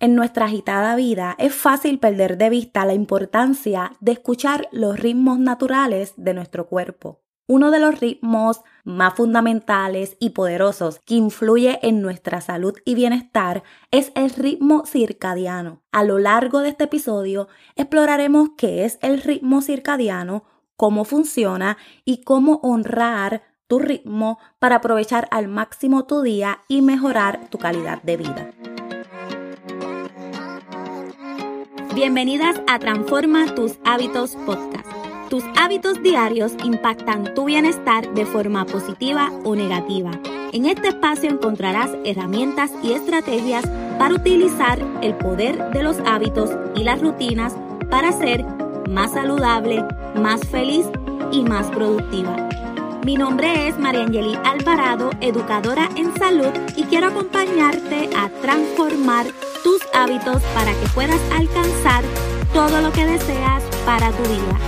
En nuestra agitada vida es fácil perder de vista la importancia de escuchar los ritmos naturales de nuestro cuerpo. Uno de los ritmos más fundamentales y poderosos que influye en nuestra salud y bienestar es el ritmo circadiano. A lo largo de este episodio exploraremos qué es el ritmo circadiano, cómo funciona y cómo honrar tu ritmo para aprovechar al máximo tu día y mejorar tu calidad de vida. Bienvenidas a Transforma tus hábitos podcast. Tus hábitos diarios impactan tu bienestar de forma positiva o negativa. En este espacio encontrarás herramientas y estrategias para utilizar el poder de los hábitos y las rutinas para ser más saludable, más feliz y más productiva. Mi nombre es María Angeli Alvarado, educadora en salud y quiero acompañarte a transformar tus hábitos para que puedas alcanzar todo lo que deseas para tu vida.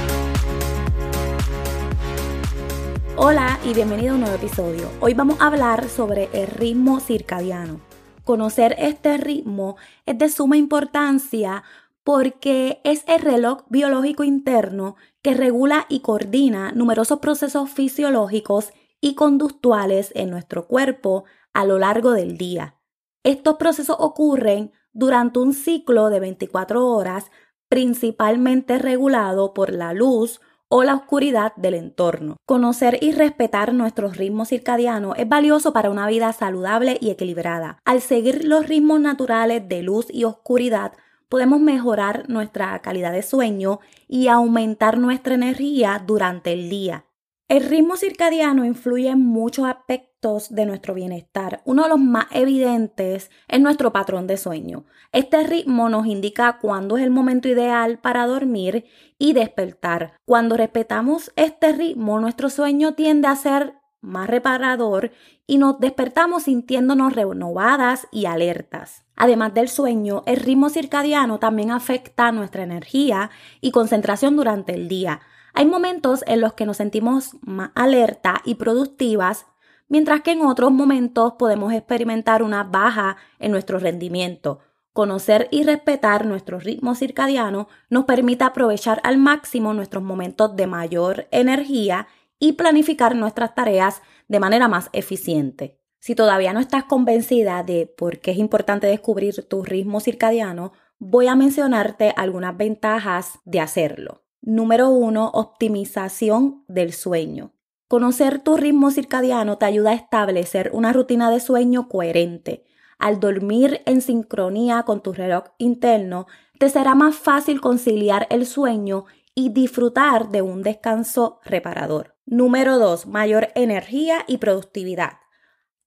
Hola y bienvenido a un nuevo episodio. Hoy vamos a hablar sobre el ritmo circadiano. Conocer este ritmo es de suma importancia porque es el reloj biológico interno que regula y coordina numerosos procesos fisiológicos y conductuales en nuestro cuerpo a lo largo del día. Estos procesos ocurren durante un ciclo de 24 horas principalmente regulado por la luz o la oscuridad del entorno. Conocer y respetar nuestros ritmos circadianos es valioso para una vida saludable y equilibrada. Al seguir los ritmos naturales de luz y oscuridad, podemos mejorar nuestra calidad de sueño y aumentar nuestra energía durante el día. El ritmo circadiano influye en muchos aspectos de nuestro bienestar. Uno de los más evidentes es nuestro patrón de sueño. Este ritmo nos indica cuándo es el momento ideal para dormir y despertar. Cuando respetamos este ritmo, nuestro sueño tiende a ser más reparador y nos despertamos sintiéndonos renovadas y alertas. Además del sueño, el ritmo circadiano también afecta nuestra energía y concentración durante el día. Hay momentos en los que nos sentimos más alerta y productivas, mientras que en otros momentos podemos experimentar una baja en nuestro rendimiento. Conocer y respetar nuestro ritmo circadiano nos permite aprovechar al máximo nuestros momentos de mayor energía y planificar nuestras tareas de manera más eficiente. Si todavía no estás convencida de por qué es importante descubrir tu ritmo circadiano, voy a mencionarte algunas ventajas de hacerlo. Número 1. Optimización del sueño. Conocer tu ritmo circadiano te ayuda a establecer una rutina de sueño coherente. Al dormir en sincronía con tu reloj interno, te será más fácil conciliar el sueño y disfrutar de un descanso reparador. Número 2. Mayor energía y productividad.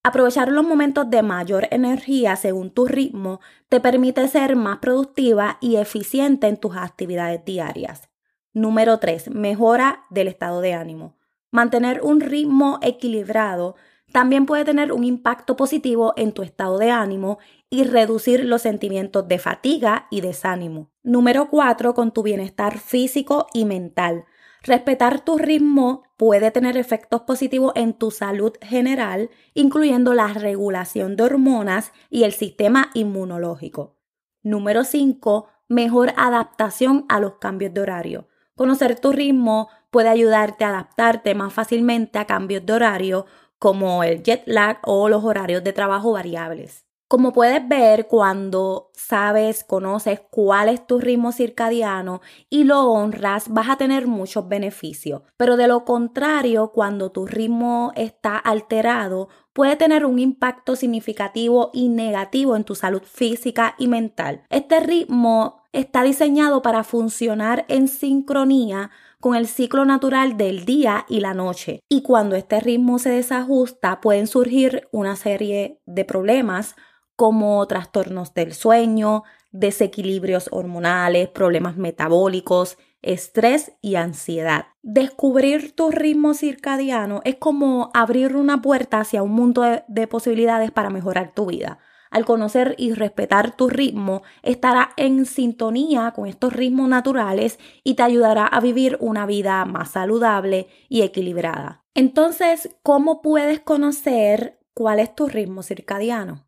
Aprovechar los momentos de mayor energía según tu ritmo te permite ser más productiva y eficiente en tus actividades diarias. Número 3. Mejora del estado de ánimo. Mantener un ritmo equilibrado también puede tener un impacto positivo en tu estado de ánimo y reducir los sentimientos de fatiga y desánimo. Número 4. Con tu bienestar físico y mental. Respetar tu ritmo puede tener efectos positivos en tu salud general, incluyendo la regulación de hormonas y el sistema inmunológico. Número 5. Mejor adaptación a los cambios de horario. Conocer tu ritmo puede ayudarte a adaptarte más fácilmente a cambios de horario como el jet lag o los horarios de trabajo variables. Como puedes ver, cuando sabes, conoces cuál es tu ritmo circadiano y lo honras, vas a tener muchos beneficios. Pero de lo contrario, cuando tu ritmo está alterado, puede tener un impacto significativo y negativo en tu salud física y mental. Este ritmo está diseñado para funcionar en sincronía con el ciclo natural del día y la noche. Y cuando este ritmo se desajusta, pueden surgir una serie de problemas como trastornos del sueño, desequilibrios hormonales, problemas metabólicos, estrés y ansiedad. Descubrir tu ritmo circadiano es como abrir una puerta hacia un mundo de, de posibilidades para mejorar tu vida al conocer y respetar tu ritmo, estará en sintonía con estos ritmos naturales y te ayudará a vivir una vida más saludable y equilibrada. Entonces, ¿cómo puedes conocer cuál es tu ritmo circadiano?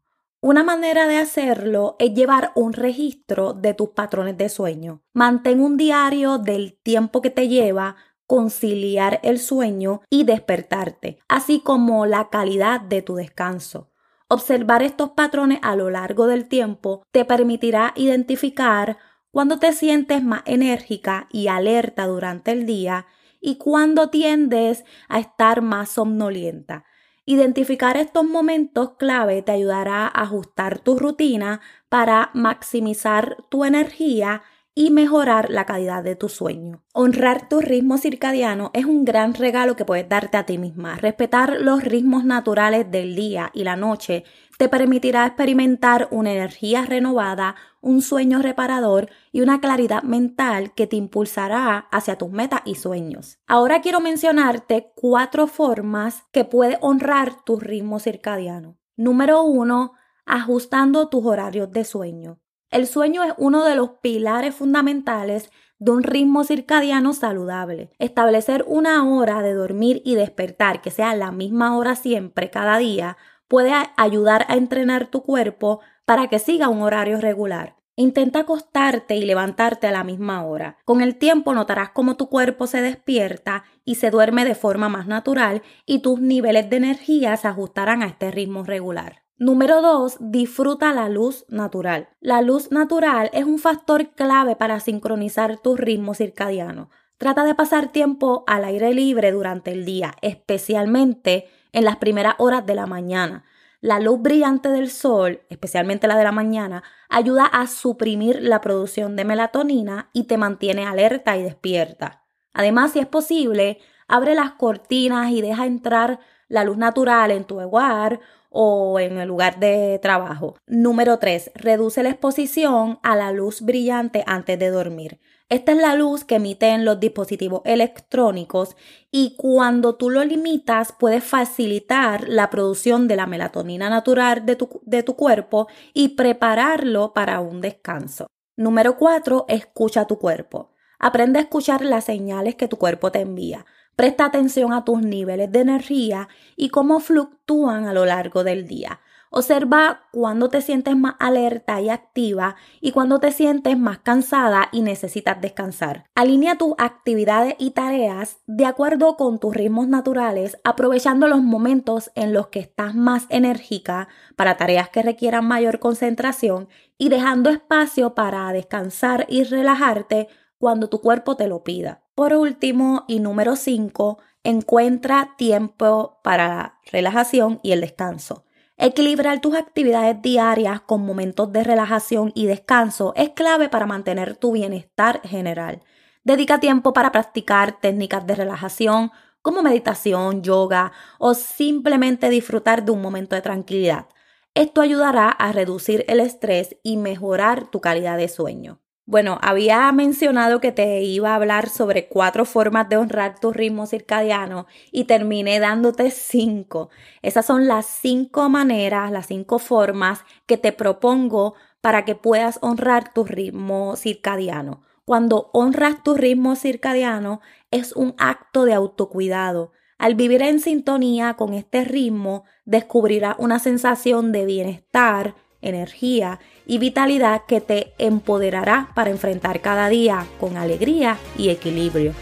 Una manera de hacerlo es llevar un registro de tus patrones de sueño. Mantén un diario del tiempo que te lleva conciliar el sueño y despertarte, así como la calidad de tu descanso. Observar estos patrones a lo largo del tiempo te permitirá identificar cuando te sientes más enérgica y alerta durante el día y cuando tiendes a estar más somnolienta. Identificar estos momentos clave te ayudará a ajustar tu rutina para maximizar tu energía y mejorar la calidad de tu sueño. Honrar tu ritmo circadiano es un gran regalo que puedes darte a ti misma. Respetar los ritmos naturales del día y la noche te permitirá experimentar una energía renovada, un sueño reparador y una claridad mental que te impulsará hacia tus metas y sueños. Ahora quiero mencionarte cuatro formas que puedes honrar tu ritmo circadiano. Número uno, ajustando tus horarios de sueño. El sueño es uno de los pilares fundamentales de un ritmo circadiano saludable. Establecer una hora de dormir y despertar que sea la misma hora siempre, cada día, puede ayudar a entrenar tu cuerpo para que siga un horario regular. Intenta acostarte y levantarte a la misma hora. Con el tiempo notarás cómo tu cuerpo se despierta y se duerme de forma más natural y tus niveles de energía se ajustarán a este ritmo regular. Número 2. Disfruta la luz natural. La luz natural es un factor clave para sincronizar tu ritmo circadiano. Trata de pasar tiempo al aire libre durante el día, especialmente en las primeras horas de la mañana. La luz brillante del sol, especialmente la de la mañana, ayuda a suprimir la producción de melatonina y te mantiene alerta y despierta. Además, si es posible, abre las cortinas y deja entrar la luz natural en tu hogar o en el lugar de trabajo. Número 3. Reduce la exposición a la luz brillante antes de dormir. Esta es la luz que emiten los dispositivos electrónicos y cuando tú lo limitas puedes facilitar la producción de la melatonina natural de tu, de tu cuerpo y prepararlo para un descanso. Número 4. Escucha tu cuerpo. Aprende a escuchar las señales que tu cuerpo te envía. Presta atención a tus niveles de energía y cómo fluctúan a lo largo del día. Observa cuando te sientes más alerta y activa y cuando te sientes más cansada y necesitas descansar. Alinea tus actividades y tareas de acuerdo con tus ritmos naturales, aprovechando los momentos en los que estás más enérgica para tareas que requieran mayor concentración y dejando espacio para descansar y relajarte cuando tu cuerpo te lo pida. Por último y número 5, encuentra tiempo para la relajación y el descanso. Equilibrar tus actividades diarias con momentos de relajación y descanso es clave para mantener tu bienestar general. Dedica tiempo para practicar técnicas de relajación como meditación, yoga o simplemente disfrutar de un momento de tranquilidad. Esto ayudará a reducir el estrés y mejorar tu calidad de sueño. Bueno, había mencionado que te iba a hablar sobre cuatro formas de honrar tu ritmo circadiano y terminé dándote cinco. Esas son las cinco maneras, las cinco formas que te propongo para que puedas honrar tu ritmo circadiano. Cuando honras tu ritmo circadiano es un acto de autocuidado. Al vivir en sintonía con este ritmo, descubrirás una sensación de bienestar, energía y vitalidad que te empoderará para enfrentar cada día con alegría y equilibrio.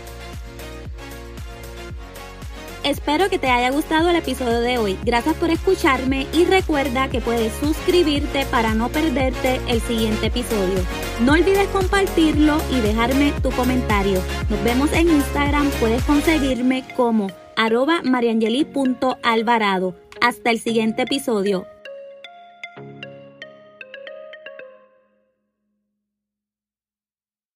Espero que te haya gustado el episodio de hoy. Gracias por escucharme y recuerda que puedes suscribirte para no perderte el siguiente episodio. No olvides compartirlo y dejarme tu comentario. Nos vemos en Instagram. Puedes conseguirme como arroba mariangeli.alvarado. Hasta el siguiente episodio.